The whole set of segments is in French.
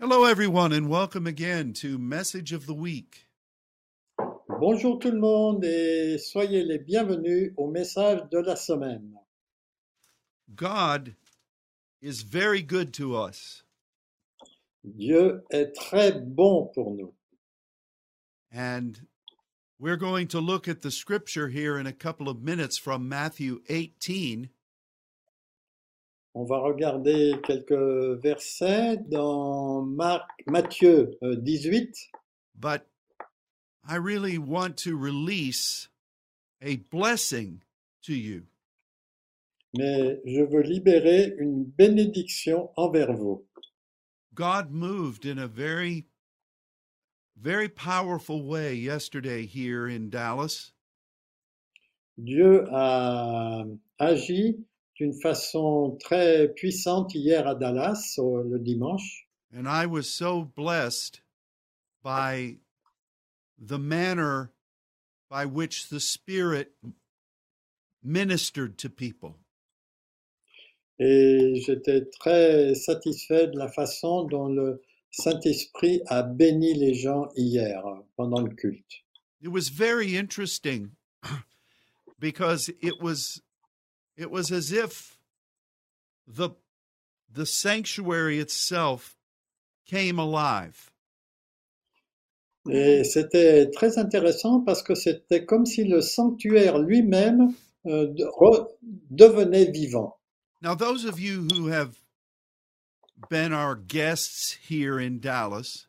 Hello, everyone, and welcome again to Message of the Week. Bonjour tout le monde et soyez les bienvenus au message de la semaine. God is very good to us, Dieu est très bon pour nous. and we're going to look at the scripture here in a couple of minutes from Matthew 18. On va regarder quelques versets dans Marc, Matthieu euh, 18, But I really want to release a blessing to you. mais je veux libérer une bénédiction envers vous. God moved in a very, very powerful way yesterday here in Dallas. Dieu a agi d'une façon très puissante hier à Dallas, le dimanche. And I was so blessed by the manner by which the Spirit ministered to people. Et j'étais très satisfait de la façon dont le Saint-Esprit a béni les gens hier pendant le culte. It was very interesting because it was it was as if the the sanctuary itself came alive. Et c'était très intéressant parce que c'était comme si le sanctuaire lui-même euh, de- re- devenait vivant. Now those of you who have been our guests here in Dallas,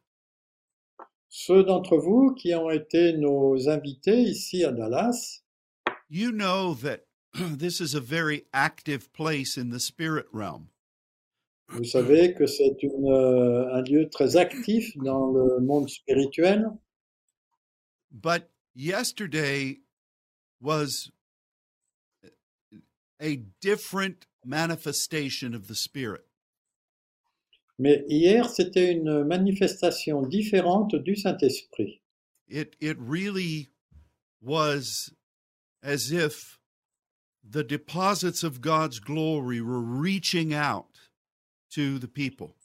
Ceux d'entre vous qui ont été nos invités ici à Dallas, you know that this is a very active place in the spirit realm. vous savez que c'est euh, un lieu très actif dans le monde spirituel. But yesterday was a different manifestation of the spirit. Mais hier, c'était une manifestation différente du Saint-Esprit. It it really was as if the deposits of God's glory were reaching out to the people.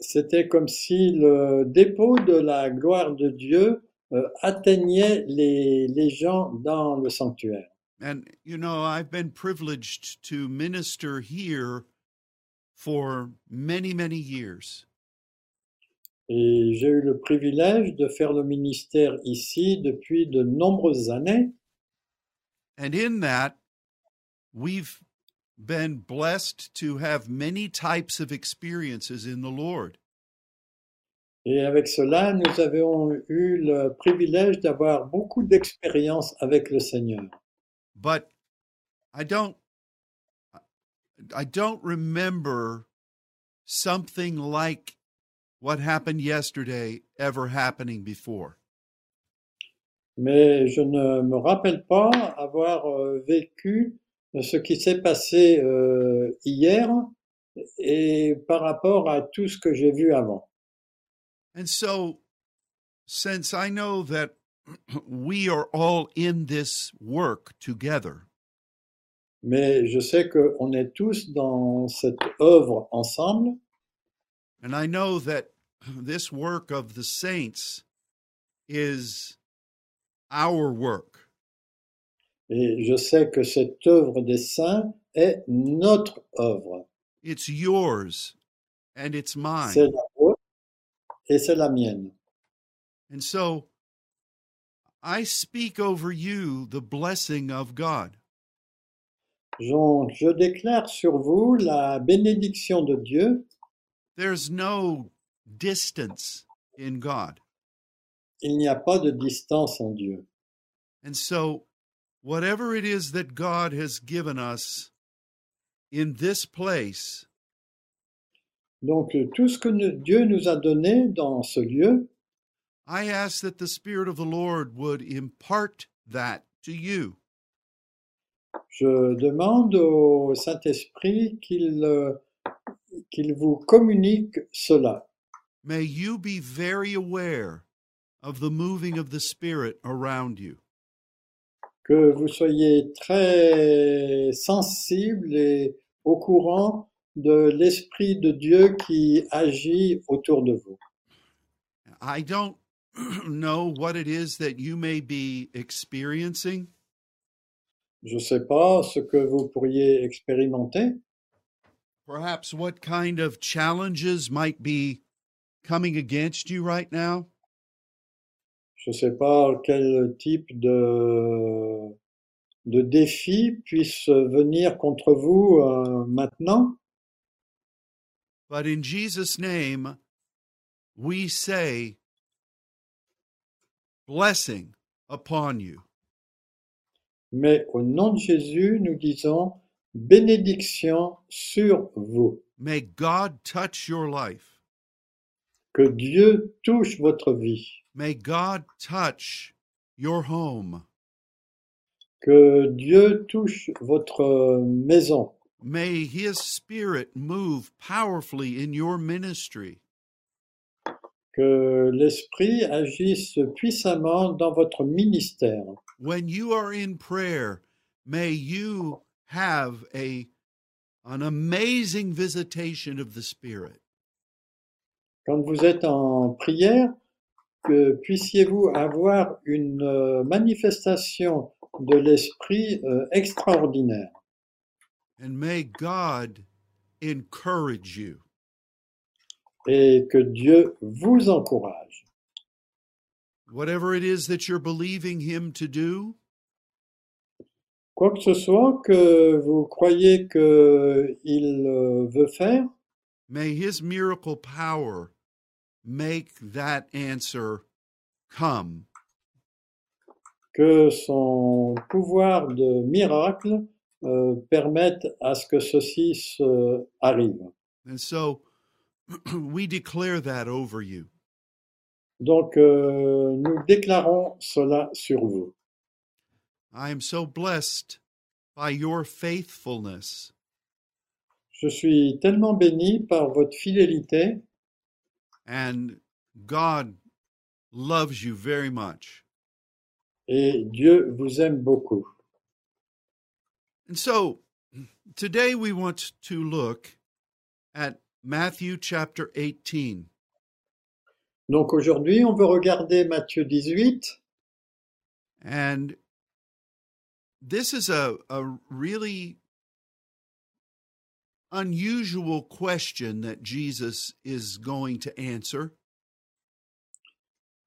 C'était comme si le dépôt de la gloire de Dieu euh, atteignait les, les gens dans le sanctuaire. And you know, I've been privileged to minister here for many, many years. Et j'ai eu le privilège de faire le ministère ici depuis de nombreuses années. And in that, we've been blessed to have many types of experiences in the Lord. Et avec cela, nous avons eu le privilège d'avoir beaucoup d'expériences avec le Seigneur. But I don't I don't remember something like what happened yesterday ever happening before. Mais je ne me rappelle pas avoir euh, vécu ce qui s'est passé euh, hier et par rapport à tout ce que j'ai vu avant. And so, since I know that we are all in this work together, Mais je sais qu'on est tous dans cette œuvre ensemble and I know that this work of the saints is our work, et je sais que cette œuvre des saints est notre œuvre. it's yours and it's mine. C'est la vôtre et c'est la mienne. And so, I speak over you the blessing of God. Donc, je déclare sur vous la bénédiction de Dieu. There's no distance in God. Il n'y a pas de distance en Dieu. And so, whatever it is that God has given us in this place, Donc, euh, tout ce que Dieu nous a donné dans ce lieu, I ask that the Spirit of the Lord would impart that to you. je demande au Saint-Esprit qu'il euh, qu'il vous communique cela. May you be very aware of the moving of the Spirit around you. Que vous soyez très sensible et au courant de l'Esprit de Dieu qui agit autour de vous. I don't know what it is that you may be experiencing, Je ne sais pas ce que vous pourriez expérimenter, perhaps what kind of challenges might be coming against you right now. Je ne sais pas quel type de, de défi puisse venir contre vous euh, maintenant, But in Jesus' name, we say, blessing upon you. mais au nom de Jésus, nous disons bénédiction sur vous. May God touch your life. Que Dieu touche votre vie. May God touch your home. Que Dieu touche votre maison. May His Spirit move powerfully in your ministry. Que l'Esprit agisse puissamment dans votre ministère. When you are in prayer, may you have a, an amazing visitation of the Spirit. Quand vous êtes en prière, que puissiez-vous avoir une euh, manifestation de l'Esprit euh, extraordinaire. And may God encourage you. Et que Dieu vous encourage. Whatever it is that you're believing Him to do, Quoi que ce soit que vous croyez qu'il euh, veut faire, may His miracle power make that answer come. que son pouvoir de miracle euh, permette à ce que ceci se arrive. And so we declare that over you. Donc, euh, nous déclarons cela sur vous. I am so blessed by your faithfulness. Je suis tellement béni par votre fidélité And God loves you very much. et Dieu vous aime beaucoup. And so today we want to look at Matthew chapter 18. Donc aujourd'hui, on veut regarder Matthieu 18 And this is a, a really unusual question that Jesus is going to answer.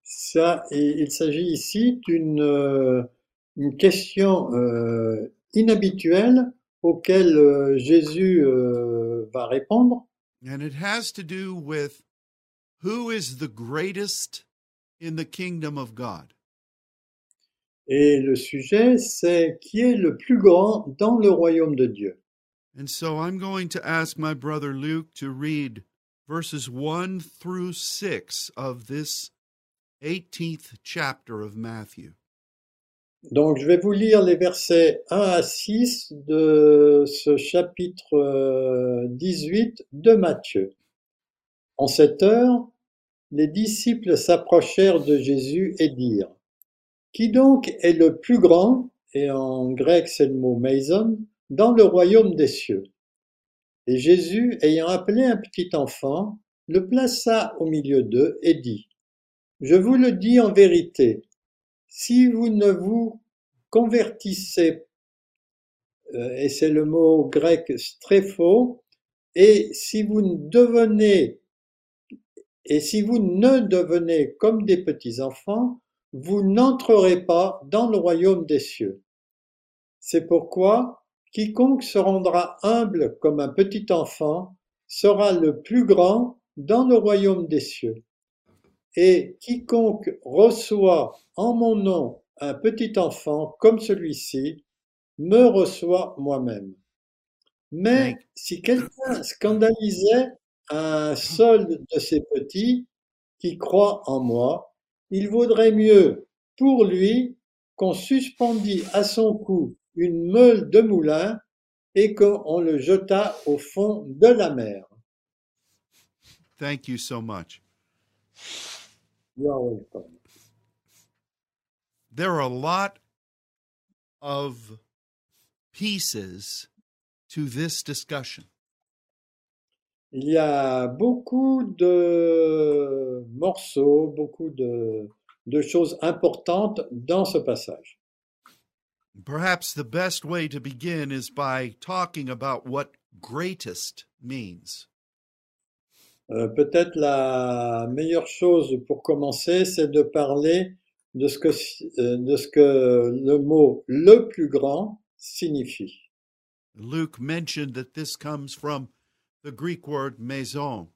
Ça, il s'agit ici d'une euh, une question euh, inhabituelle auquel euh, Jésus euh, va répondre. And it has to do with who is the greatest in the kingdom of God. Et le sujet, c'est qui est le plus grand dans le royaume de Dieu. And so I'm going to ask my brother Luke to read verses 1 through 6 of this 18th chapter of Matthew. Donc, je vais vous lire les versets 1 à 6 de ce chapitre euh, 18 de Matthieu. En cette heure, les disciples s'approchèrent de Jésus et dirent, Qui donc est le plus grand, et en grec c'est le mot maison, dans le royaume des cieux Et Jésus, ayant appelé un petit enfant, le plaça au milieu d'eux et dit, Je vous le dis en vérité, si vous ne vous convertissez, euh, et c'est le mot grec strépho, et si vous ne devenez, et si vous ne devenez comme des petits enfants, vous n'entrerez pas dans le royaume des cieux. C'est pourquoi quiconque se rendra humble comme un petit enfant sera le plus grand dans le royaume des cieux. Et quiconque reçoit en mon nom un petit enfant comme celui-ci, me reçoit moi-même. Mais si quelqu'un scandalisait un seul de ces petits qui croient en moi, il vaudrait mieux pour lui qu'on suspendît à son cou une meule de moulin et qu'on le jetât au fond de la mer. Thank you so much. You are welcome. There are a lot of pieces to this discussion. il y a beaucoup de morceaux, beaucoup de, de choses importantes dans ce passage. Perhaps the best way to begin is by talking about what greatest means. Euh, Peut-être la meilleure chose pour commencer, c'est de parler de ce, que, euh, de ce que le mot le plus grand signifie. Luke mentioned that this comes from the Greek word maison.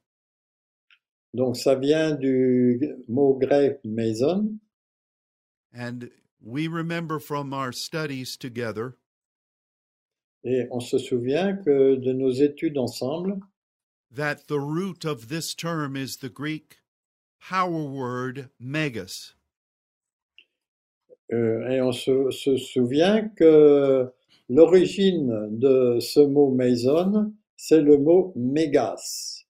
Donc ça vient du mot grec maison. And we remember from our studies together Et on se souvient que de nos études ensemble, that the root of this term is the Greek power word megas. euh, et on se, se souvient que l'origine de ce mot maison, c'est le mot mégas,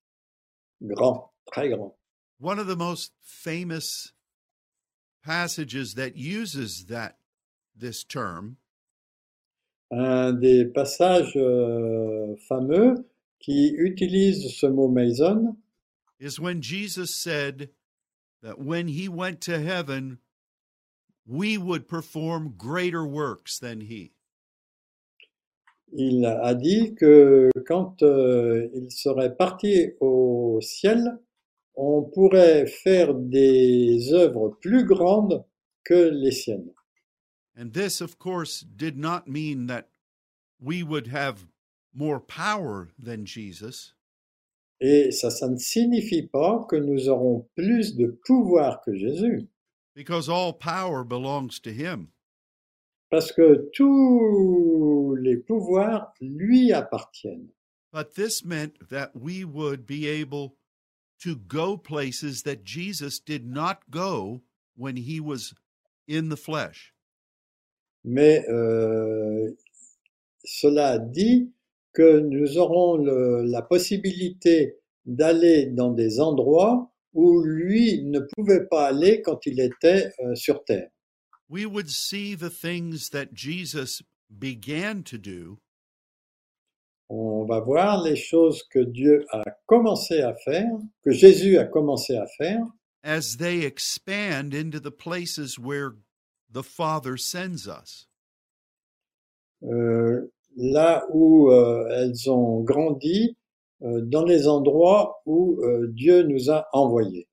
grand, très grand. One of the most famous passages that uses that this term Un des passages euh, fameux qui utilise ce mot maison, is when Jesus said that when he went to heaven, we would perform greater works than he. il a dit que quand euh, il serait parti au ciel, on pourrait faire des œuvres plus grandes que les siennes. And this, of course, did not mean that we would have more power than Jesus, Et ça, ça ne signifie pas que nous aurons plus de pouvoir que Jésus, because all power belongs to him. parce que tous les pouvoirs lui appartiennent. But this meant that we would be able to go places that Jesus did not go when he was in the flesh. Mais euh, cela dit que nous aurons le- la possibilité d'aller dans des endroits où lui ne pouvait pas aller quand il était euh, sur terre. We would see the things that Jesus began to do On va voir les choses que Dieu a commencé à faire, que Jésus a commencé à faire, as they expand into the places where the Father sends us. euh, là où euh, elles ont grandi, euh, dans les endroits où euh, Dieu nous a envoyés.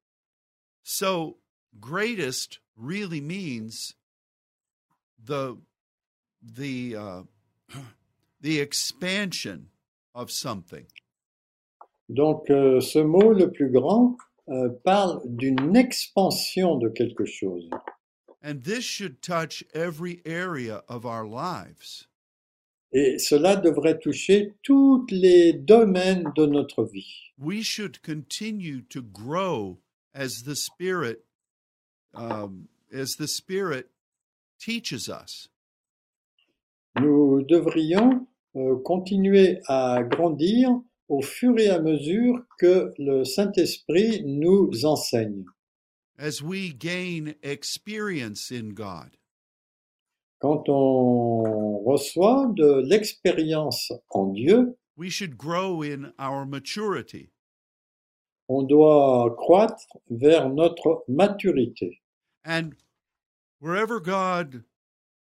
So, greatest really means the the uh, the expansion of something. Donc euh, ce mot le plus grand euh, parle d'une expansion de quelque chose. And this should touch every area of our lives. Et cela devrait toucher tous les domaines de notre vie. We should continue to grow as the Spirit um, as the Spirit teaches us. Nous devrions continuer à grandir au fur et à mesure que le Saint-Esprit nous enseigne. as we gain experience in God. Quand on reçoit de l'expérience en Dieu, We should grow in our maturity. on doit croître vers notre maturité. And wherever God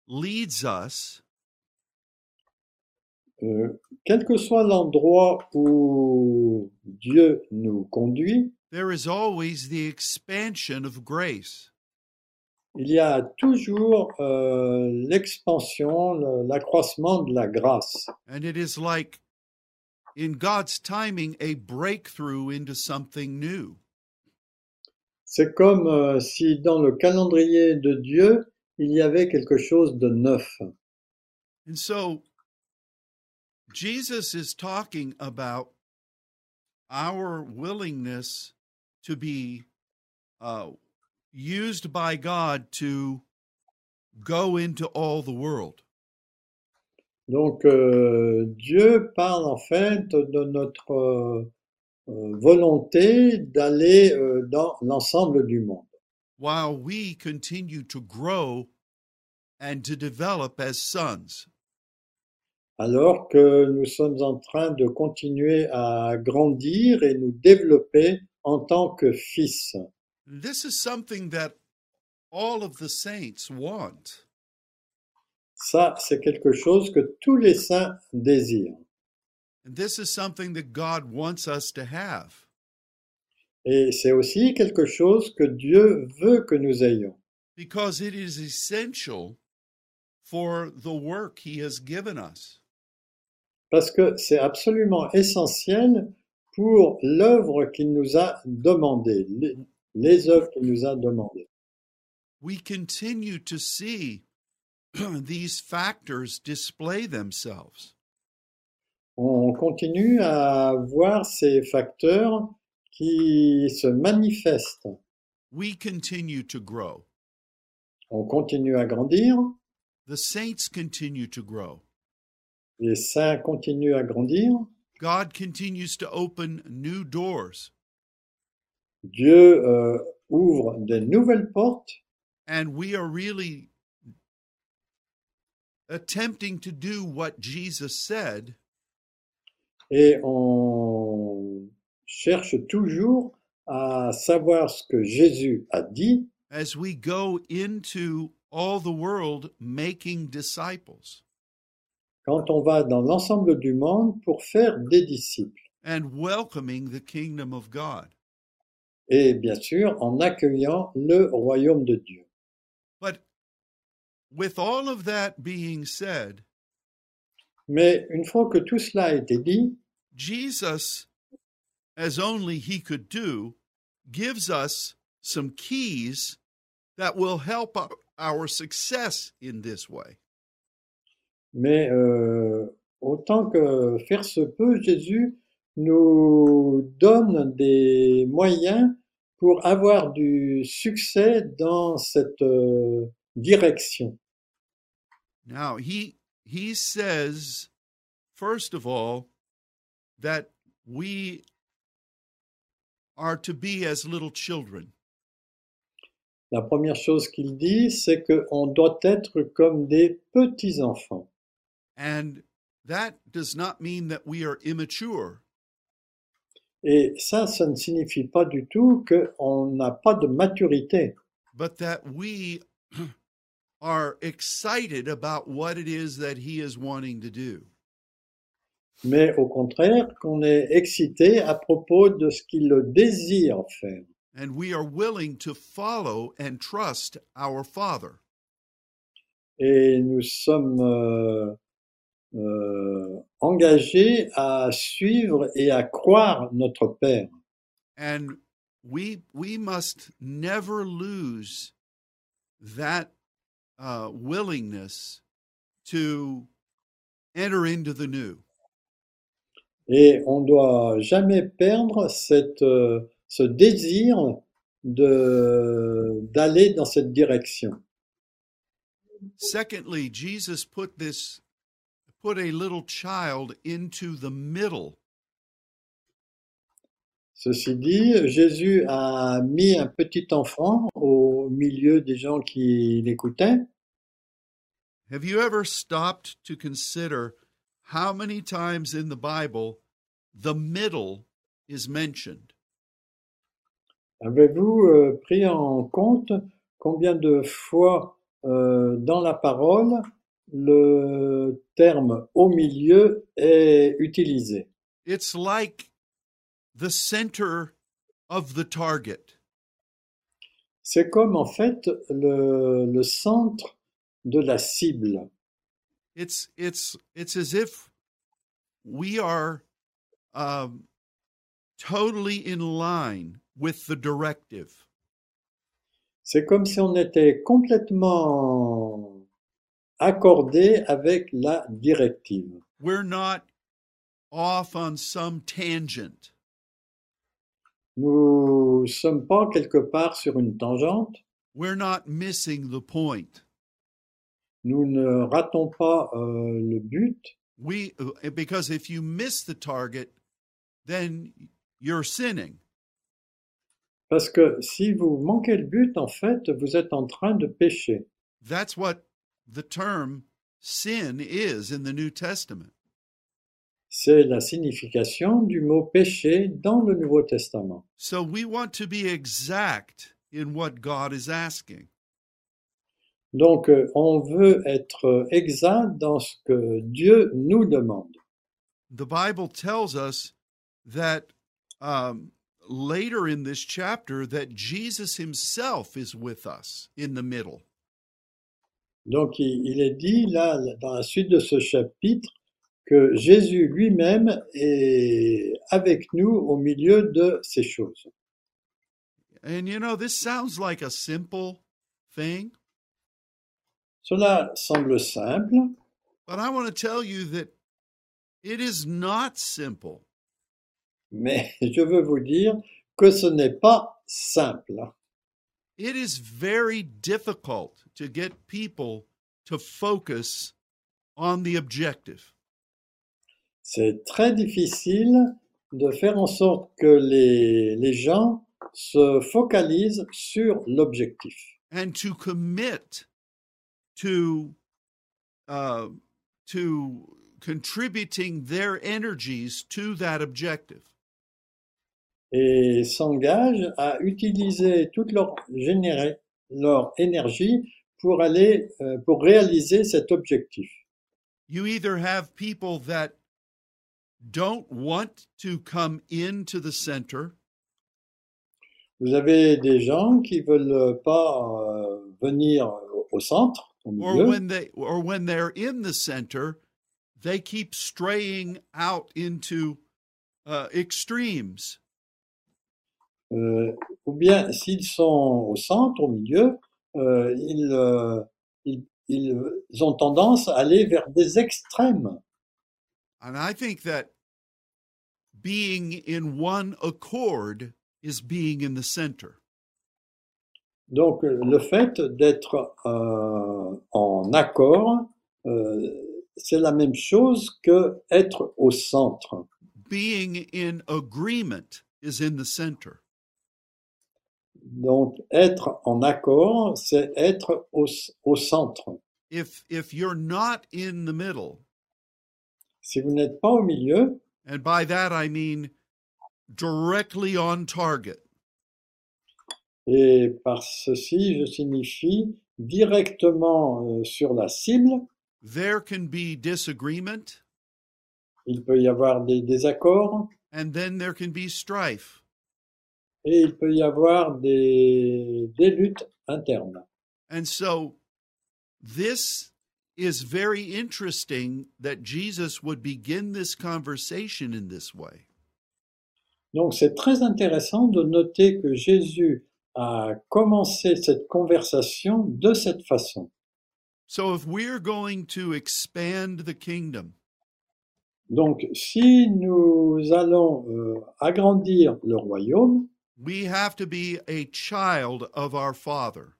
leads us, Euh, quel que soit l'endroit où Dieu nous conduit, there is always the expansion of grace. il y a toujours euh, l'expansion, le- l'accroissement de la grâce. And it is like, in God's timing, a breakthrough into something new. C'est comme euh, si dans le calendrier de Dieu, il y avait quelque chose de neuf. And so, Jesus is talking about our willingness to be uh, used by God to go into all the world. Donc euh, Dieu parle en fait de notre euh, euh, volonté d'aller euh, dans l'ensemble du monde. while we continue to grow and to develop as sons. Alors que nous sommes en train de continuer à grandir et nous développer en tant que fils. This is something that all of the saints want. Ça, c'est quelque chose que tous les saints désirent. And this is something that God wants us to have. Et c'est aussi quelque chose que Dieu veut que nous ayons. because it is essential for the work he has given us. Parce que c'est absolument essentiel pour l'œuvre qu'il nous a demandée, les, les œuvres qu'il nous a demandées. We continue to see these factors display themselves. On continue à voir ces facteurs qui se manifestent. We continue to grow. On continue à grandir, The saints continue to grow. Les saints continuent à grandir, God continues to open new doors. Dieu euh, ouvre de nouvelles portes. And we are really attempting to do what Jesus said. Et on cherche toujours à savoir ce que Jésus a dit. As we go into all the world making disciples quand on va dans l'ensemble du monde pour faire des disciples. and welcoming the kingdom of God. Et bien sûr, en accueillant le royaume de Dieu. But with all of that being said, Mais une fois que tout cela a été dit, Jesus, as only he could do, gives us some keys that will help our, our success in this way. Mais euh, autant que faire se peut, Jésus nous donne des moyens pour avoir du succès dans cette euh, direction. Now, he he says first of all that we are to be as little children. La première chose qu'il dit, c'est qu'on doit être comme des petits-enfants. And that does not mean that we are immature. Et ça, ça ne signifie pas du tout qu'on n'a pas de maturité, but that we are excited about what it is that he is wanting to do. mais au contraire qu'on est excité à propos de ce qu'il désire faire. And we are willing to follow and trust our Father. Et nous sommes euh, euh, engagés à suivre et à croire notre Père. And we we must never lose that uh, willingness to enter into the new. Et on doit jamais perdre cette, euh, ce désir d'aller dans cette direction. Secondly, Jesus put this put a little child into the middle Ceci dit, Jésus a mis un petit enfant au milieu des gens qui l'écoutaient. Have you ever stopped to consider how many times in the Bible the middle is mentioned? Avez-vous euh, pris en compte combien de fois euh, dans la parole le terme au milieu est utilisé It's like the center of the target. C'est comme en fait le, le centre de la cible. It's it's it's as if we are um, totally in line with the directive. C'est comme si on était complètement accordé avec la directive. We're not off on some tangent. Nous sommes pas quelque part sur une tangente. We're not missing the point. Nous ne ratons pas euh, le but We uh, because if you miss the target, then you're sinning. parce que si vous manquez le but, en fait, vous êtes en train de pécher. That's what the term sin is in the New Testament. C'est la signification du mot péché dans le Nouveau Testament. So we want to be exact in what God is asking. Donc, euh, on veut être exact dans ce que Dieu nous demande. The Bible tells us that um, later in this chapter that Jesus himself is with us in the middle. Donc, il, il est dit là, dans la suite de ce chapitre, que Jésus lui-même est avec nous au milieu de ces choses. And you know, this sounds like a simple thing, Cela semble simple, but I want to tell you that it is not simple. mais je veux vous dire que ce n'est pas simple. It is very difficult to get people to focus on the objective. C'est très difficile de faire en sorte que les, les gens se focalisent sur l'objectif and to commit to uh, to contributing their energies to that objective. et s'engagent à utiliser toute leur, leur énergie pour aller, euh, pour réaliser cet objectif. You either have people that don't want to come into the center, Vous avez des gens qui veulent pas euh, venir au- centre, au or milieu, when they or when they're in the center, they keep straying out into uh, extremes. euh, ou bien s'ils sont au centre, au milieu, euh, ils, euh, ils, ils ont tendance à aller vers des extrêmes. And I think that being in one accord is being in the center. Donc le fait d'être euh, en accord, euh, c'est la même chose que être au centre. Being in agreement is in the center. Donc être en accord, c'est être au, au centre. If if you're not in the middle, Si vous n'êtes pas au milieu, and by that I mean directly on target, et par ceci je signifie directement euh, sur la cible, there can be disagreement. Il peut y avoir des désaccords. And then there can be strife. Et il peut y avoir des, des luttes internes. And so this is very interesting that Jesus would begin this conversation in this way. Donc c'est très intéressant de noter que Jésus a commencé cette conversation de cette façon. So if we're going to expand the kingdom, Donc si nous allons euh, agrandir le royaume, we have to be a child of our Father.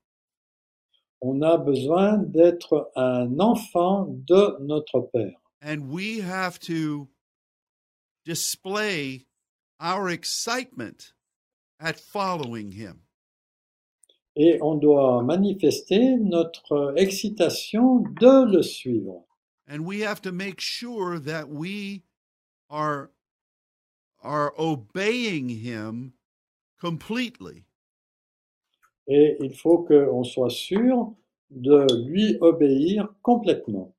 on a besoin d'être un enfant de notre Père. And we have to display our excitement at following him. Et on doit manifester notre excitation de le suivre. And we have to make sure that we are, are obeying him completely. Et il faut qu'on soit sûr de lui obéir complètement.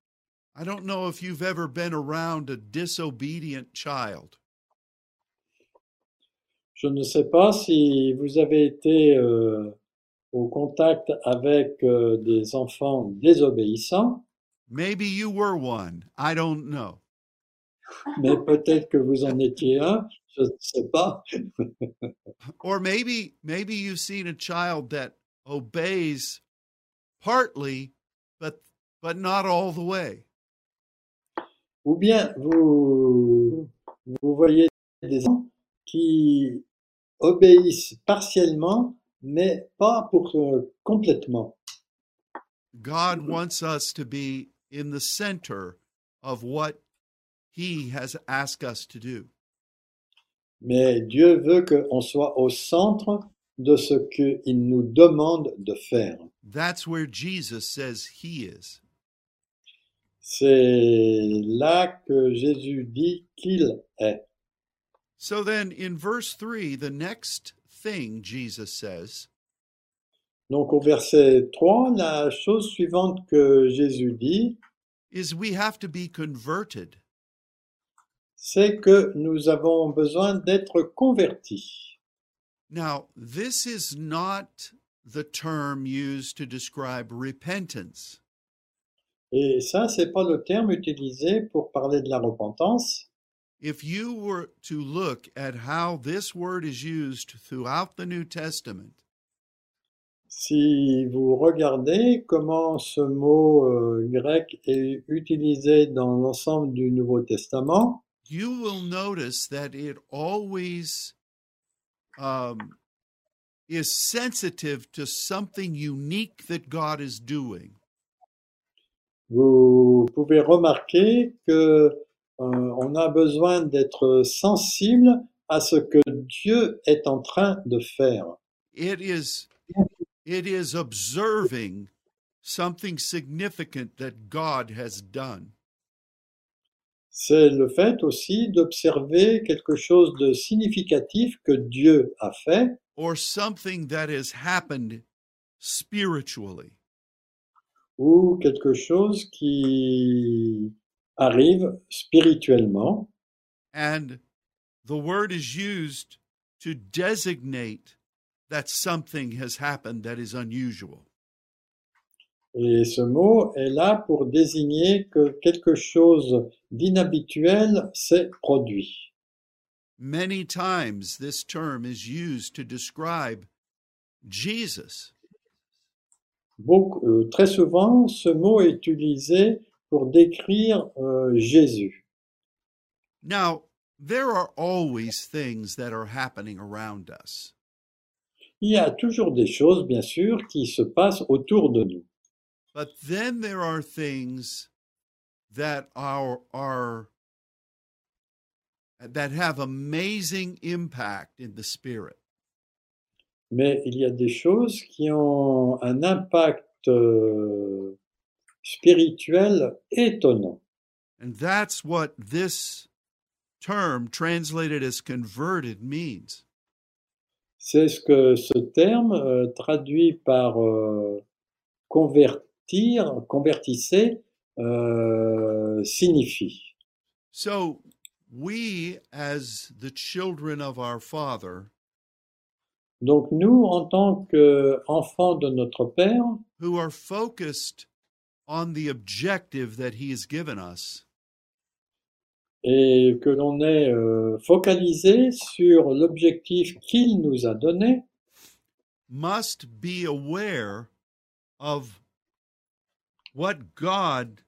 I don't know if you've ever been around a disobedient child. Je ne sais pas si vous avez été euh, au contact avec euh, des enfants désobéissants, Maybe you were one. I don't know. Mais peut-être que vous en étiez un, je ne sais pas. Or maybe maybe you've seen a child that obeys partly but but not all the way. Ou bien vous, vous voyez des enfants qui obéissent partiellement, mais pas pour euh, complètement. God wants us to be in the center of what he has asked us to do. Mais Dieu veut qu'on soit au centre de ce qu'il nous demande de faire. That's where Jesus says he is. C'est là que Jésus dit qu'il est. So then in verse 3, the next thing Jesus says Donc au verset 3, la chose suivante que Jésus dit, is we have to be converted. C'est que nous avons besoin d'être convertis. Now, this is not the term used to describe repentance. Et ça, c'est pas le terme utilisé pour parler de la repentance. If you were to look at how this word is used throughout the New Testament, Si vous regardez comment ce mot euh, grec est utilisé dans l'ensemble du Nouveau Testament, you will notice that it always um, is sensitive to something unique that God is doing. vous pouvez remarquer que euh, on a besoin d'être sensible à ce que Dieu est en train de faire. It is it is observing something significant that God has done. C'est le fait aussi d'observer quelque chose de significatif que Dieu a fait or something that has happened spiritually. ou quelque chose qui arrive spirituellement. And the word is used to designate that something has happened that is unusual. Et ce mot est là pour désigner que quelque chose d'inhabituel s'est produit. Many times this term is used to describe Jesus. Beaucoup, euh, très souvent, ce mot est utilisé pour décrire euh, Jésus. Now, there are always things that are happening around us. Il y a toujours des choses, bien sûr, qui se passent autour de nous. But then there are things that are are that have amazing impact in the spirit. Mais il y a des choses qui ont un impact euh, spirituel étonnant. And that's what this term translated as converted means. C'est ce que ce terme, euh, traduit par euh, convertir, convertissez, euh, signifie. So we as the children of our father Donc nous, en tant qu'enfants de notre Père, who are focused on the objective that he has given us, et que l'on est euh, focalisé sur l'objectif qu'il nous a donné, must be aware of what God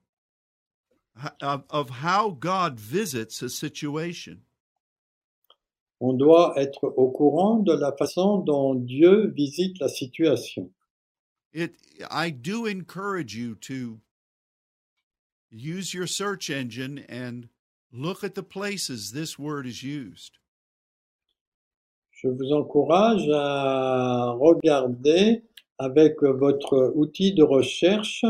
of, of how God visits a situation. on doit être au courant de la façon dont Dieu visite la situation. It I do encourage you to use your search engine and look at the places this word is used. Je vous encourage à regarder avec votre outil de recherche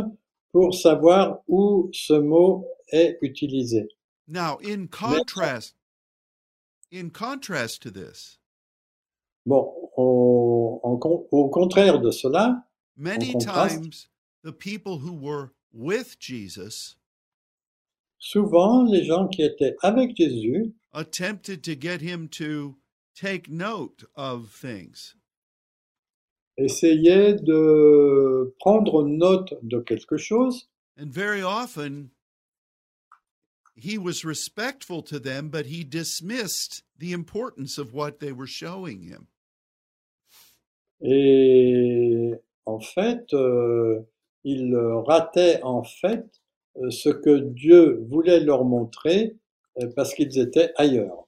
pour savoir où ce mot est utilisé. Now, in contrast in contrast to this, Bon, au, en con- au contraire de cela, many times the people who were with Jesus souvent les gens qui étaient avec Jésus attempted to get him to take note of things. Essayaient de prendre note de quelque chose And very often he was respectful to them, but he dismissed the importance of what they were showing him. et en fait, euh, ils rataient en fait euh, ce que Dieu voulait leur montrer euh, parce qu'ils étaient ailleurs.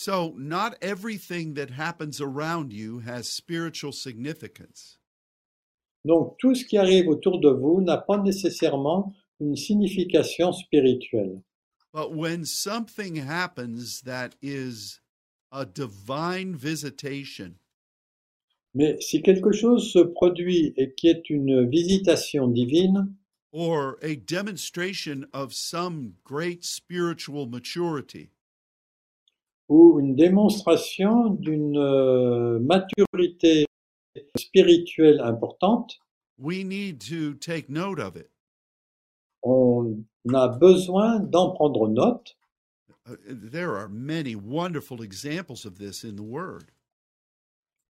So, not everything that happens around you has spiritual significance. Donc tout ce qui arrive autour de vous n'a pas nécessairement une signification spirituelle. But when something happens that is a divine visitation, Mais si quelque chose se produit et qui est une visitation divine, or a demonstration of some great spiritual maturity. Ou une démonstration d'une euh, maturité spirituelle importante, we need to take note of it. on a besoin d'en prendre note. Uh, there are many wonderful examples of this in the Word.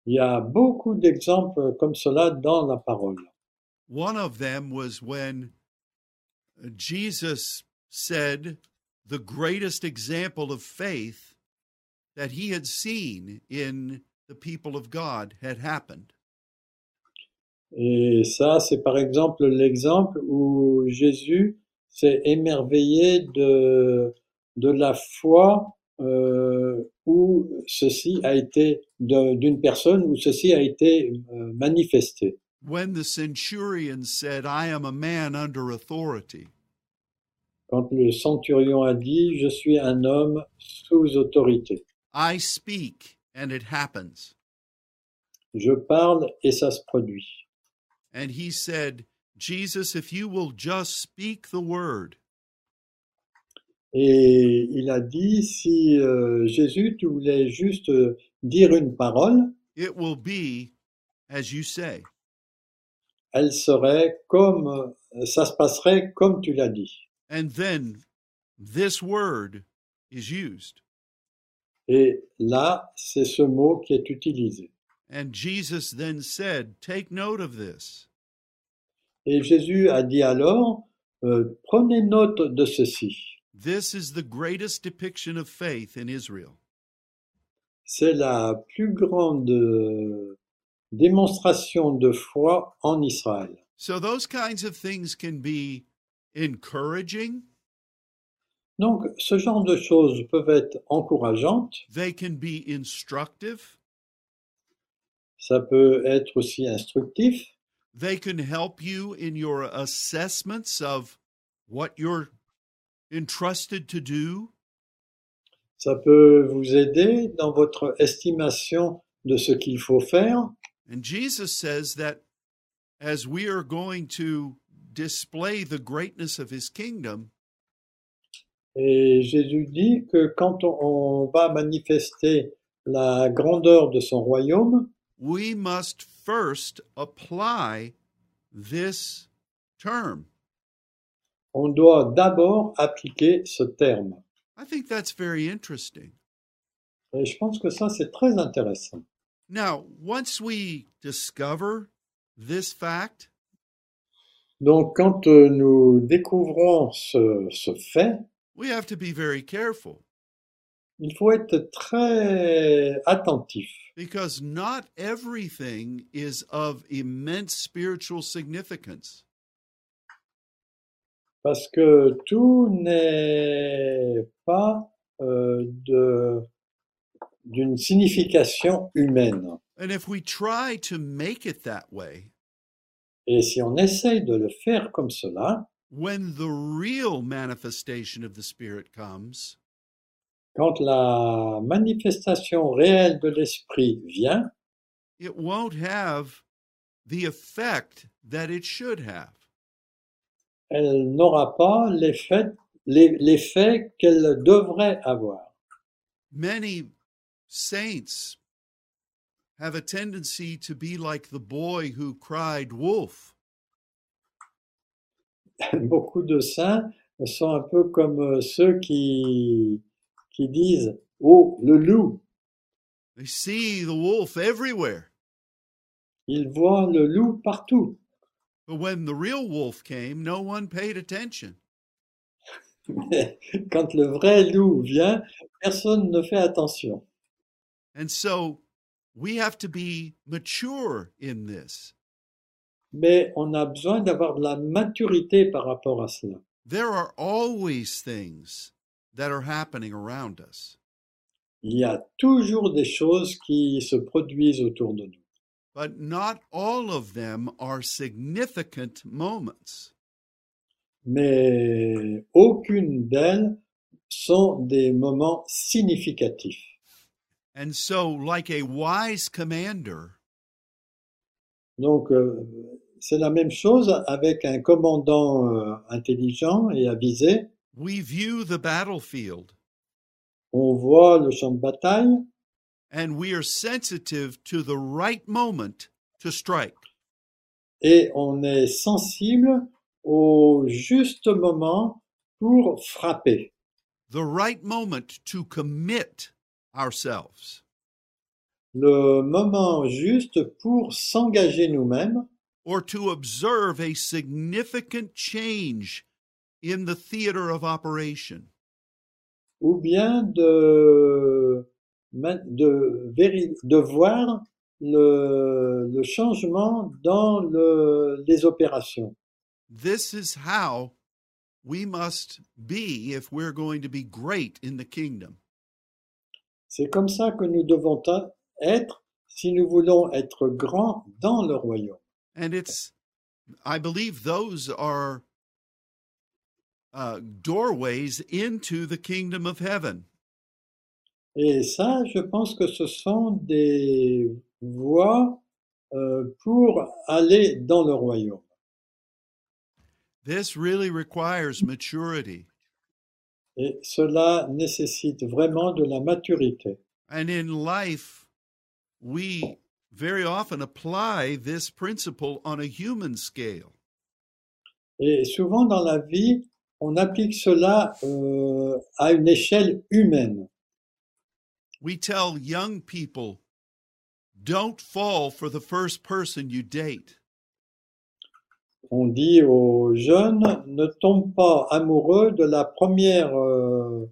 Il y a beaucoup d'exemples comme cela dans la parole. One of them was when Jesus said the greatest example of faith that he had seen in the people of God had happened. Et ça, c'est par exemple l'exemple où Jésus s'est émerveillé de, de la foi euh, où ceci a été, d'une personne où ceci a été euh, manifesté. When the centurion said, I am a man under authority, Quand le centurion a dit, je suis un homme sous autorité. I speak and it happens. Je parle et ça se produit. And he said, Jesus, if you will just speak the word, Et il a dit, si euh, Jésus, tu voulais juste euh, dire une parole, it will be as you say. elle serait comme, euh, ça se passerait comme tu l'as dit. And then this word is used. Et là, c'est ce mot qui est utilisé. And Jesus then said, Take note of this. Et Jésus a dit alors, euh, prenez note de ceci. This is the greatest depiction of faith in Israel. C'est la plus grande euh, démonstration de foi en Israël. So those kinds of things can be encouraging, Donc, ce genre de choses peuvent être encourageantes. they can be instructive, Ça peut être aussi instructif. they can help you in your assessments of what you're entrusted to do. Ça peut vous aider dans votre estimation de ce qu'il faut faire. And Jesus says that as we are going to display the greatness of his kingdom, Et Jésus dit que quand on- va manifester la grandeur de son royaume, we must first apply this term. on doit d'abord appliquer ce terme. I think that's very interesting. Et je pense que ça, c'est très intéressant. Now, once we discover this fact, Donc, quand euh, nous découvrons ce, ce fait, we have to be very careful il faut être très attentif. because not everything is of immense spiritual significance. Parce que tout n'est pas euh, de- d'une signification humaine. And if we try to make it that way, Et si on essaye de le faire comme cela, when the real manifestation of the Spirit comes, quand la manifestation réelle de l'esprit vient, it won't have the effect that it should have. elle n'aura pas l'effet l'effet qu'elle devrait avoir. Many saints have a tendency to be like the boy who cried wolf. Beaucoup de saints sont un peu comme euh, ceux qui, qui disent « Oh, le loup They see the wolf everywhere. !» Ils voient le loup partout. But when the real wolf came, no one paid attention. Mais quand le vrai loup vient, personne ne fait attention. And so we have to be mature in this. Mais on a besoin d'avoir de la maturité par rapport à cela. There are always things that are happening around us, Il y a toujours des choses qui se produisent autour de nous. but not all of them are significant moments. Mais aucune d'elles sont des moments significatifs. And so, like a wise commander, Donc, euh, c'est la même chose avec un commandant euh, intelligent et avisé. We view the battlefield On voit le champ de bataille and we are sensitive to the right moment to strike. et on est sensible au juste moment pour frapper. The right moment to commit ourselves. Le moment juste pour s'engager nous-mêmes or to observe a significant change in the theater of operation. ou bien de, voir le, le changement dans le- les opérations. This is how we must be if we're going to be great in the kingdom. C'est comme ça que nous devons être si nous voulons être grands dans le royaume. And it's, I believe those are uh, doorways into the kingdom of heaven. Et ça, je pense que ce sont des voies euh, pour aller dans le royaume. This really requires maturity. Et cela nécessite vraiment de la maturité. And in life, we very often apply this principle on a human scale. Et souvent dans la vie, on applique cela euh, à une échelle humaine. We tell young people, don't fall for the first person you date. On dit aux jeunes, ne tombe pas amoureux de la première euh,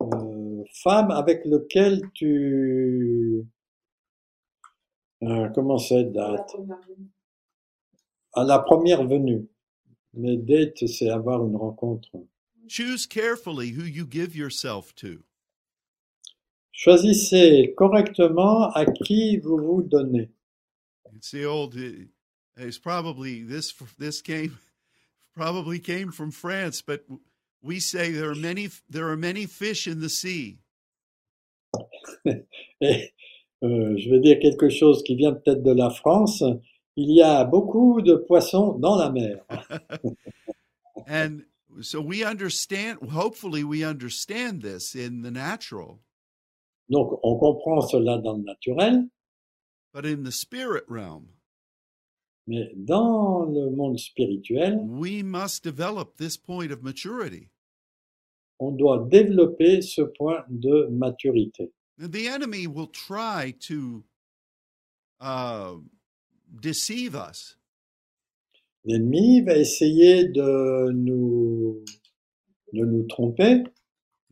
euh, femme avec laquelle tu... Euh, comment c'est date? À la première venue. Mais date, c'est avoir une rencontre. Choose carefully who you give yourself to. Choisissez correctement à qui vous vous donnez. It's the old. It's probably this. This came, probably came from France, but we say there are many. There are many fish in the sea. Et euh, je vais dire quelque chose qui vient peut-être de la France. Il y a beaucoup de poissons dans la mer. and so we understand. Hopefully, we understand this in the natural, Donc, on comprend cela dans le naturel, but in the spirit realm, mais dans le monde spirituel, we must develop this point of maturity. on doit développer ce point de maturité. The enemy will try to uh, deceive us. L'ennemi va essayer de nous, de nous tromper,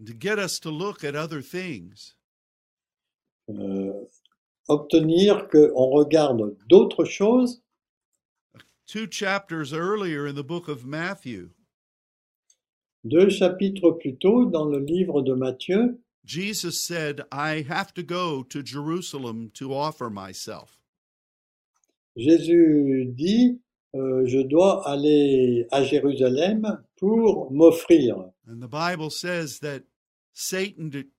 to get us to look at other things. euh, obtenir qu'on regarde d'autres choses. Two chapters earlier in the book of Matthew, Deux chapitres plus tôt, dans le livre de Matthieu, Jesus said, I have to go to Jerusalem to offer myself. Jésus dit, euh, je dois aller à Jérusalem pour m'offrir. And the Bible says that Satan, did-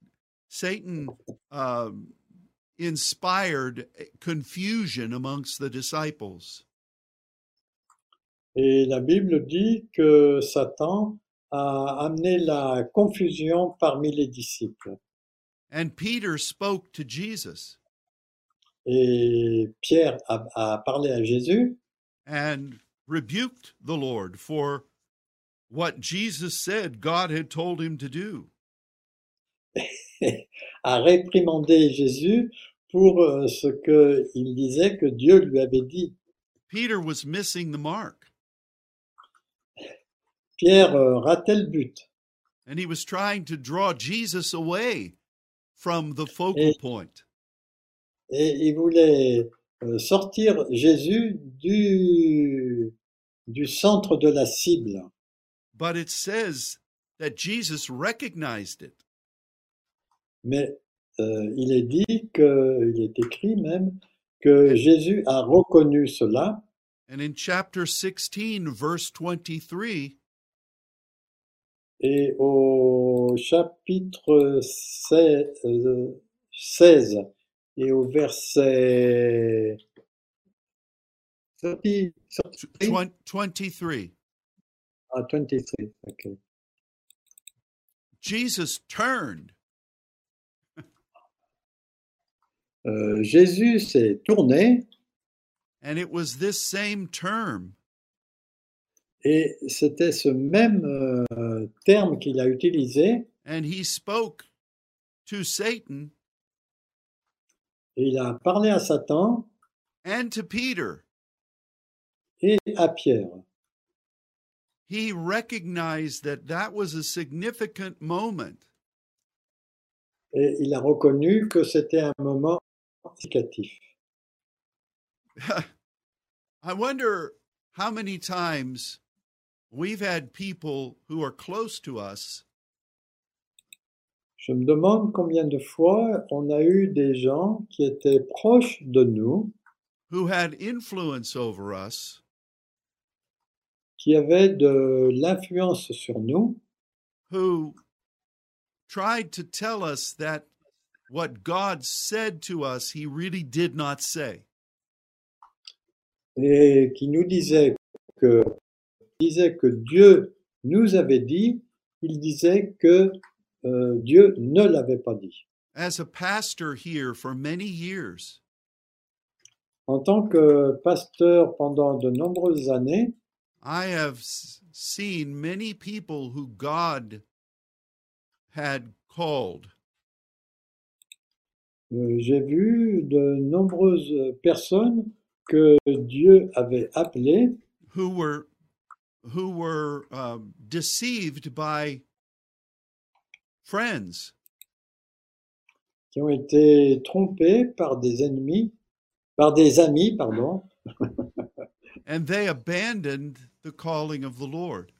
Satan um, inspired confusion amongst the disciples. Et la Bible dit que Satan a amené la confusion parmi les disciples. And Peter spoke to Jesus Et Pierre a, a parlé à Jésus and rebuked the Lord for what Jesus said God had told him to do. a réprimandé Jésus pour euh, ce qu'il disait que Dieu lui avait dit. Peter was missing the mark. Pierre euh, ratait le but and he was trying to draw Jesus away from the focal Et- point. et il voulait euh, sortir Jésus du, du centre de la cible. But it says that Jesus recognized it. Mais euh, il est dit que, il est écrit même que Jésus a reconnu cela And in chapter 16, verse 23, et au chapitre 16, euh, 16 et au verset 30, 33? Twen- 23. Ah, 23, ok. Jesus turned Euh, Jésus s'est tourné and it was this same term et c'était ce même euh, terme qu'il a utilisé and he spoke to Satan et il a parlé à Satan and to Peter. et à Pierre. He recognized that that was a significant moment. Et il a reconnu que c'était un moment significatif. I wonder how many times we've had people who are close to us Je me demande combien de fois on a eu des gens qui étaient proches de nous, who had influence over us, qui avaient de l'influence sur nous, who tried to tell us that what God said to us, he really did not say. et qui nous disaient que, disaient que Dieu nous avait dit, il disait que euh, Dieu ne l'avait pas dit. As a pastor here for many years, En tant que pasteur pendant de nombreuses années, I have seen many people who God had called euh, j'ai vu de nombreuses personnes que Dieu avait appelées who were who were um, deceived by friends qui ont été trompées par des ennemis, par des amis, pardon, and they abandoned the calling of the Lord.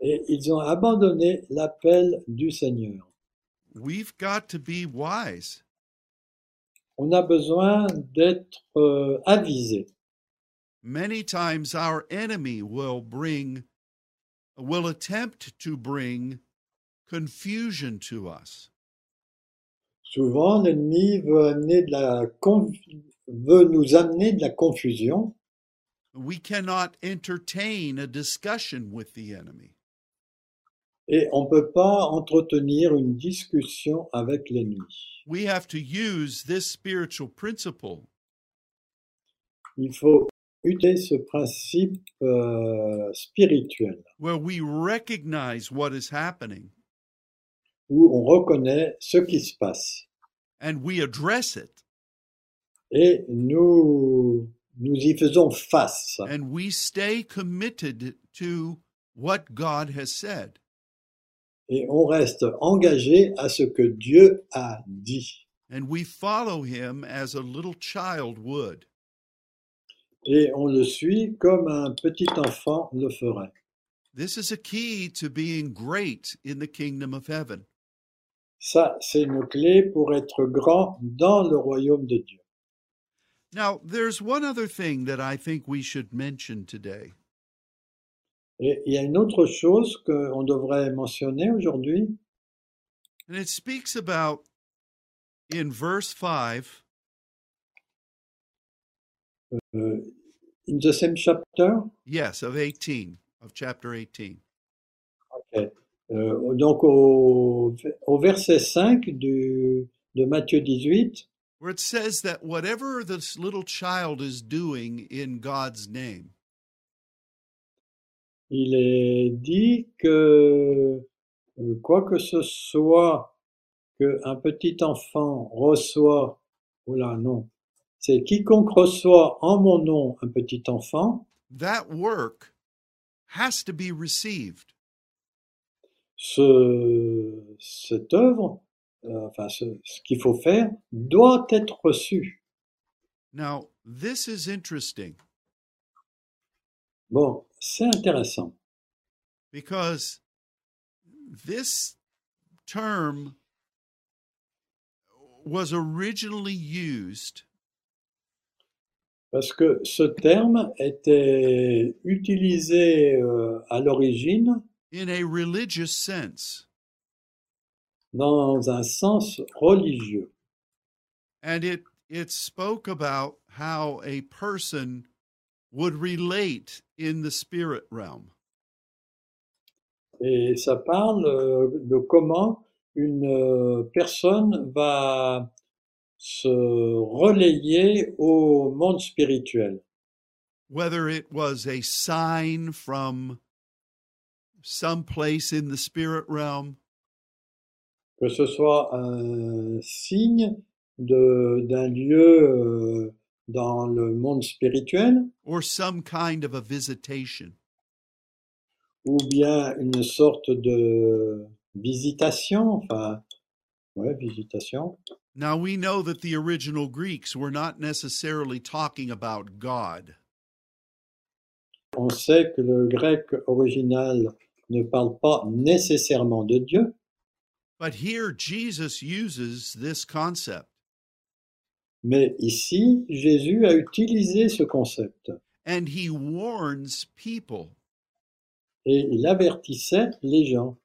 et ils ont abandonné l'appel du Seigneur. We've got to be wise. On a besoin d'être euh, avisé. Many times our enemy will bring will attempt to bring confusion to us. Souvent, l'ennemi veut amener de la veut nous amener de la confusion We cannot entertain a discussion with the enemy. et on ne peut pas entretenir une discussion avec l'ennemi. We have to use this spiritual principle Il faut ce principe euh, spirituel? Where we recognize what is happening. Où on reconnaît ce qui se passe. And we address it. Et nous nous y faisons face. And we stay committed to what God has said. et on reste engagé à ce que Dieu a dit. And we follow him as a little child would. Et on le suit comme un petit enfant le ferait. This is a key to being great in the kingdom of heaven. Ça, c'est une clé pour être grand dans le royaume de Dieu. Now, there's one other thing that I think we should mention today. Et il y a une autre chose qu'on devrait mentionner aujourd'hui, And it speaks about in verse 5 euh, in the same chapter, yes, of 18, of chapter 18. ok. Euh, donc au, au verset 5 du, de Matthieu 18, where it says that whatever this little child is doing in God's name, il est dit que euh, quoi que ce soit qu'un petit enfant reçoit, oh là non, c'est quiconque reçoit en mon nom un petit enfant, that work has to be received. ce, cette œuvre, euh, enfin ce, ce qu'il faut faire, doit être reçu. Now, this is interesting Bon, c'est intéressant because this term was originally used parce que ce terme était utilisé euh, à l'origine in a religious sense, dans un sens religieux. and it it spoke about how a person would relate in the spirit realm. Et ça parle euh, de comment une euh, personne va se relayer au monde spirituel. whether it was a sign from some place in the spirit realm Que ce soit un signe d'un lieu euh, dans le monde spirituel or some kind of a visitation. ou bien une sorte de visitation, enfin, ouais, visitation. Now we know that the original Greeks were not necessarily talking about God, On sait que le grec original ne parle pas nécessairement de Dieu, but here Jesus uses this concept. Mais ici, Jésus a utilisé ce concept. And he warns people et il avertissait les gens.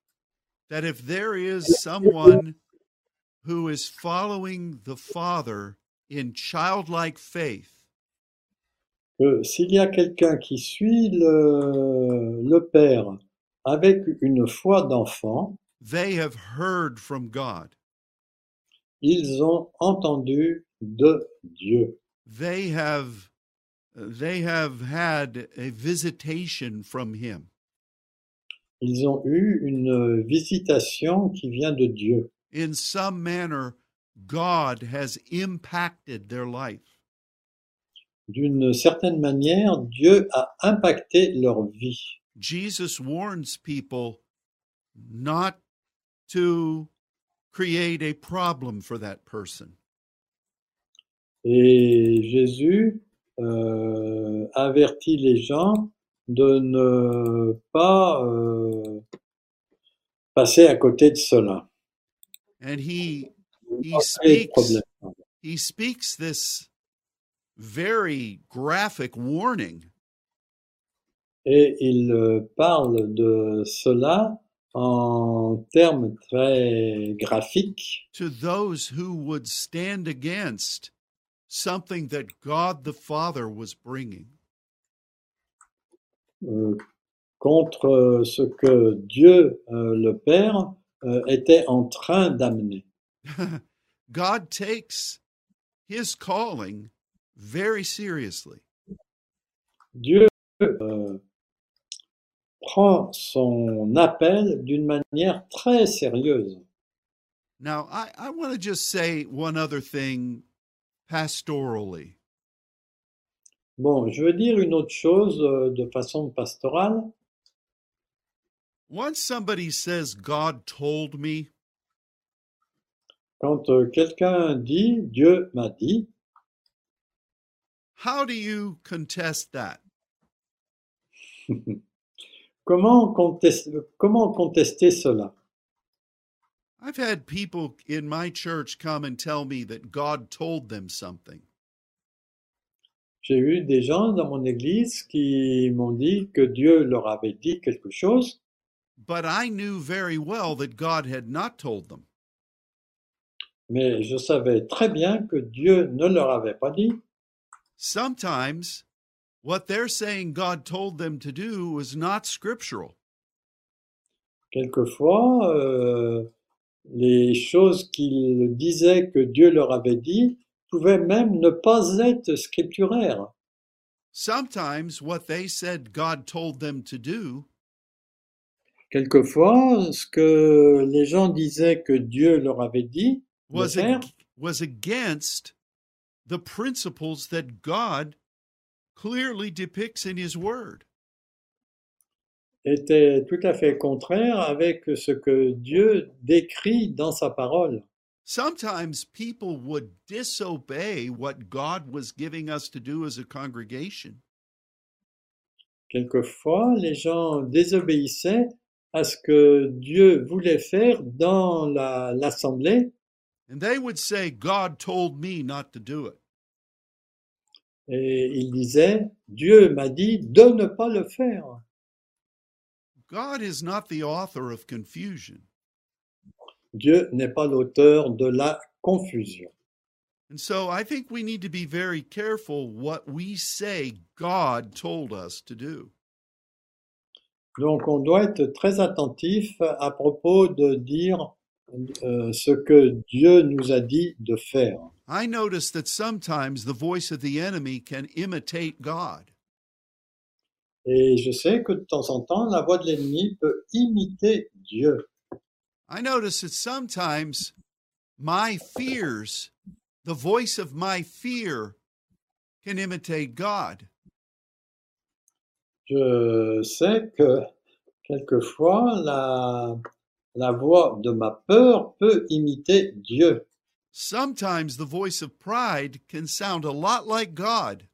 that if there is someone who is following the Father in childlike faith, que s'il y a quelqu'un qui suit le, le Père avec une foi d'enfant, they have heard from God. ils ont entendu de Dieu. they have they have had a visitation from him Ils ont eu une visitation qui vient de Dieu. In some manner god has impacted their life D'une certaine manière, Dieu a impacté leur vie. jesus warns people not to create a problem for that person Et Jésus euh, avertit les gens de ne pas euh, passer à côté de cela. And he he speaks he speaks this very graphic warning. Et il euh, parle de cela en termes très graphiques. To those who would stand against something that God the Father was bringing. euh, contre ce que Dieu, euh, le Père, euh, était en train d'amener. God takes his calling very seriously. Dieu euh, prend son appel d'une manière très sérieuse. Now, I, I want to just say one other thing pastorally. Bon, je veux dire une autre chose euh, de façon pastorale. Once somebody says, God told me, Quand euh, quelqu'un dit Dieu m'a dit, how do you contest that? comment, contest- comment contester cela? I've had people in my church come and tell me that God told them something. J'ai eu des gens dans mon église qui m'ont dit que Dieu leur avait dit quelque chose, But I knew very well that God had not told them. mais je savais très bien que Dieu ne leur avait pas dit. Sometimes what they're saying God told them to do was not scriptural. Quelquefois, euh, les choses qu'ils disaient que Dieu leur avait dit pouvaient même ne pas être scripturaires. Sometimes what they said God told them to do Quelquefois, ce que les gens disaient que Dieu leur avait dit de was, faire ag- was against the principles that God clearly depicts in His Word. était tout à fait contraire avec ce que Dieu décrit dans sa parole. Sometimes people would disobey what God was giving us to do as a congregation. Quelquefois, les gens désobéissaient à ce que Dieu voulait faire dans la- l'assemblée And they would say, God told me not to do it. et ils disaient, Dieu m'a dit de ne pas le faire. God is not the author of confusion. Dieu n'est pas l'auteur de la confusion. And so I think we need to be very careful what we say God told us to do. Donc on doit être très attentif à propos de dire euh, ce que Dieu nous a dit de faire. I notice that sometimes the voice of the enemy can imitate God. Et je sais que de temps en temps, la voix de l'ennemi peut imiter Dieu. I notice that sometimes my fears, the voice of my fear, can imitate God. Je sais que quelquefois, la, la voix de ma peur peut imiter Dieu. Sometimes the voice of pride can sound a lot like God.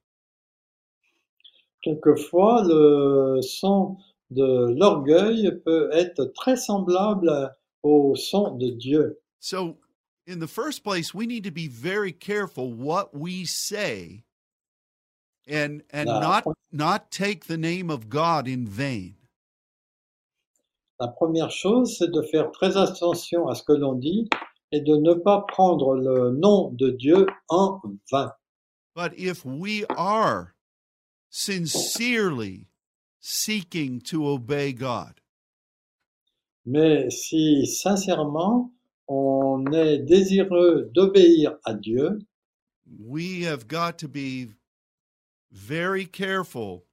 Quelquefois, le son de l'orgueil peut être très semblable au son de Dieu. So, in the first place, we need to be very careful what we say and and La- not not take the name of God in vain. La première chose, c'est de faire très attention à ce que l'on dit et de ne pas prendre le nom de Dieu en vain. But if we are sincerely seeking to obey God, Mais si sincèrement on est désireux d'obéir à Dieu, we have got to be very careful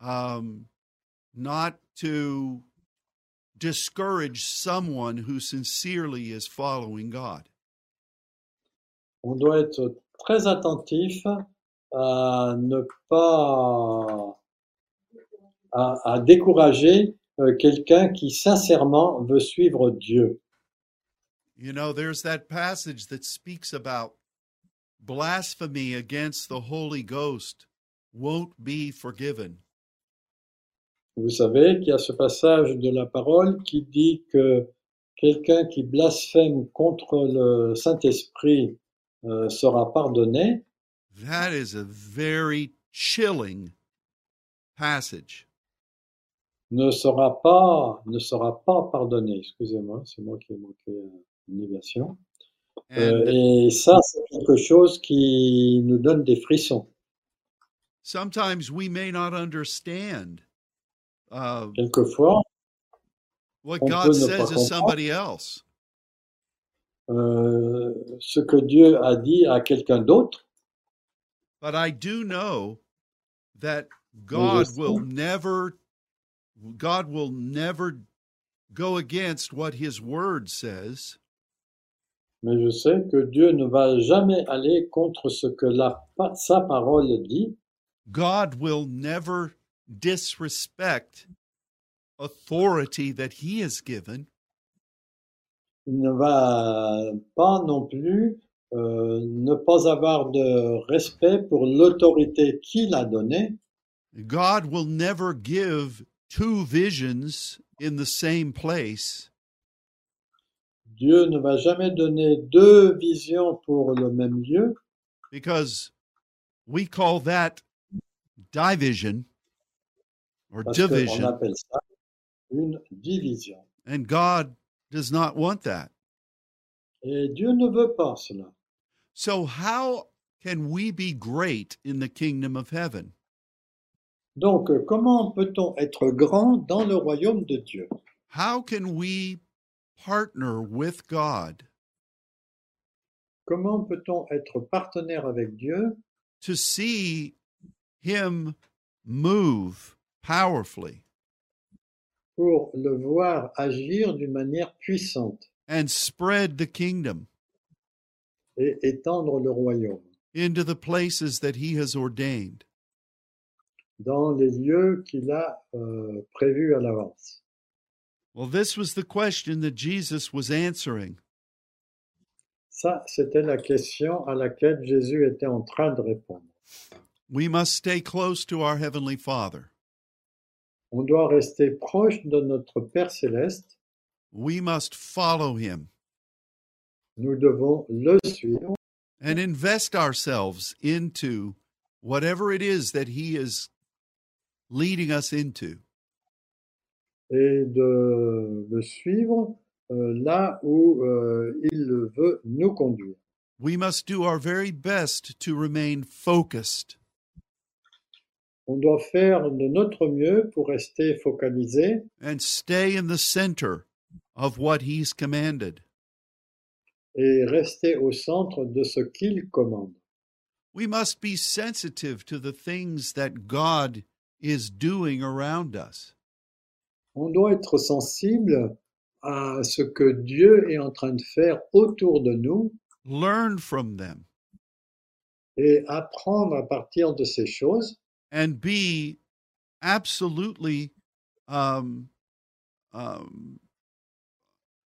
um, not to discourage someone who sincerely is following God. on doit être très attentif à ne pas à, à décourager euh, quelqu'un qui sincèrement veut suivre Dieu. You know, there's that passage that speaks about blasphemy against the Holy Ghost won't be forgiven. Vous savez qu'il y a ce passage de la parole qui dit que quelqu'un qui blasphème contre le Saint-Esprit euh, sera pardonné. That is a very chilling passage. ne sera pas ne sera pas pardonné. Excusez-moi, c'est moi qui ai manqué euh, une négation. Euh, And et ça, c'est quelque chose qui nous donne des frissons. Sometimes we may not understand uh, Quelquefois, what God says comprendre. somebody else. euh, ce que Dieu a dit à quelqu'un d'autre, But I do know that God will never God will never go against what his word says. mais je sais que Dieu ne va jamais aller contre ce que la, sa parole dit. God will never disrespect authority that he has given. Il ne va pas non plus euh, ne pas avoir de respect pour l'autorité qu'il a donnée. God will never give two visions in the same place. Dieu ne va jamais donner deux visions pour le même lieu, because we call that division or parce division, appelle ça une division. and God does not want that. Et Dieu ne veut pas cela. So, how can we be great in the kingdom of heaven? Donc, comment peut-on être grand dans le royaume de Dieu How can we partner with God Comment peut-on être partenaire avec Dieu to see Him move powerfully pour le voir agir d'une manière puissante and spread the kingdom et étendre le royaume into the places that He has ordained? dans les lieux qu'il a euh, prévus à l'avance Well, this was the question that Jesus was answering. Ça, c'était la question à laquelle Jésus était en train de répondre. We must stay close to our Heavenly Father. On doit rester proche de notre Père céleste. We must follow Him Nous devons le suivre and invest ourselves into whatever it is that He is leading us into. et de le suivre euh, là où euh, il veut nous conduire. we must do our very best to remain focused. On doit faire de notre mieux pour rester focalisé and stay in the center of what he's commanded. et rester au centre de ce qu'il commande. We must be sensitive to the things that God is doing around us. On doit être sensible à ce que Dieu est en train de faire autour de nous Learn from them et apprendre à partir de ces choses and be absolutely um, um,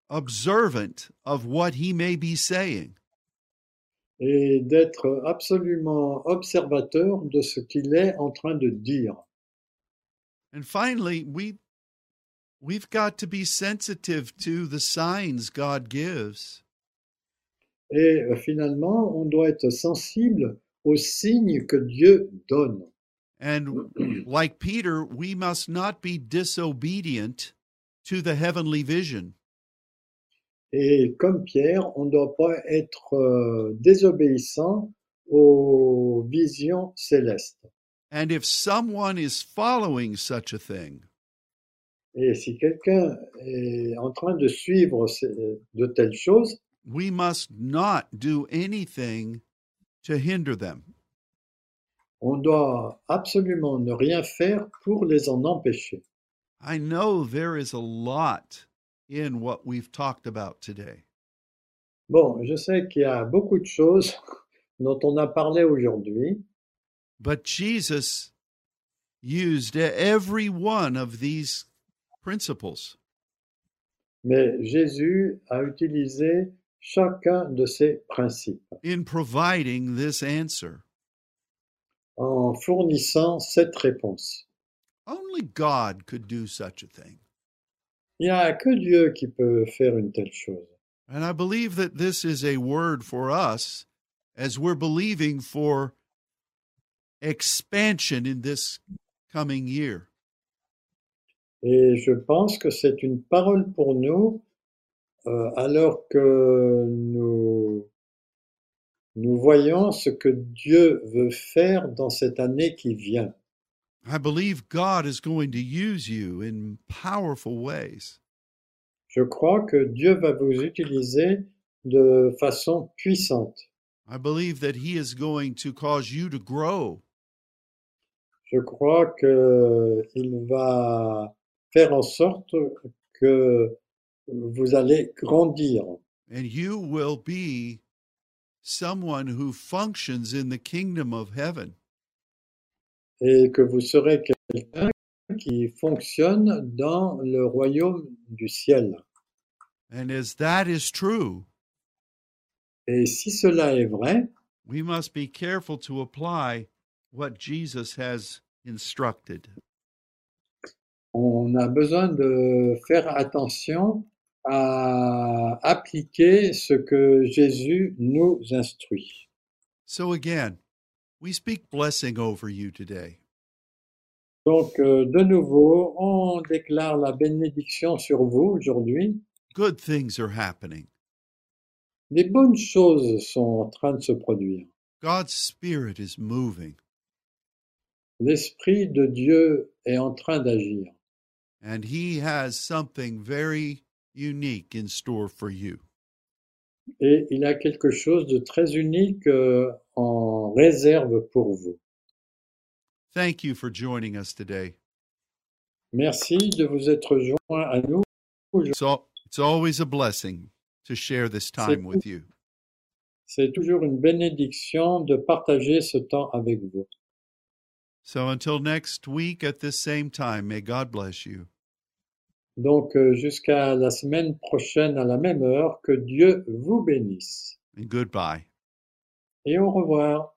observant of what he may be saying. et d'être absolument observateur de ce qu'il est en train de dire. And finally, we we've got to be sensitive to the signs God gives. Et euh, finalement, on doit être sensible aux signes que Dieu donne. And like Peter, we must not be disobedient to the heavenly vision. Et comme Pierre, on ne doit pas être euh, désobéissant aux visions célestes. And if someone is following such a thing, Et si quelqu'un est en train de suivre de telles choses, we must not do anything to hinder them. On doit absolument ne rien faire pour les en empêcher. I know there is a lot in what we've talked about today. Bon, je sais qu'il y a beaucoup de choses dont on a parlé aujourd'hui, But Jesus used every one of these principles. mais Jésus a utilisé chacun de ces principes in providing this answer. En fournissant cette réponse. Only God could do such a thing. Il n'y a que Dieu qui peut faire une telle chose. And I believe that this is a word for us as we're believing for expansion in this coming year. Et je pense que c'est une parole pour nous euh, alors que nous, nous voyons ce que Dieu veut faire dans cette année qui vient. I believe God is going to use you in powerful ways. Je crois que Dieu va vous utiliser de façon puissante. I believe that He is going to cause you to grow. Je crois qu'il va faire en sorte que vous allez grandir and you will be someone who functions in the kingdom of heaven. et que vous serez quelqu'un qui fonctionne dans le royaume du ciel. And as that is true, Et si cela est vrai, we must be careful to apply what Jesus has instructed. on a besoin de faire attention à appliquer ce que Jésus nous instruit. So again, we speak blessing over you today. Donc, euh, de nouveau, on déclare la bénédiction sur vous aujourd'hui. Good things are happening. Des bonnes choses sont en train de se produire. God's Spirit is moving, L'Esprit de Dieu est en train d'agir. and He has something very unique in store for you? Et il a quelque chose de très unique euh, en réserve pour vous. Thank you for joining us today. Merci de vous être joint à nous. It's, al- it's always a blessing to share this time with you. C'est toujours une bénédiction de partager ce temps avec vous. So until next week at this same time, may God bless you. Donc euh, jusqu'à la semaine prochaine à la même heure, que Dieu vous bénisse. goodbye. Et au revoir.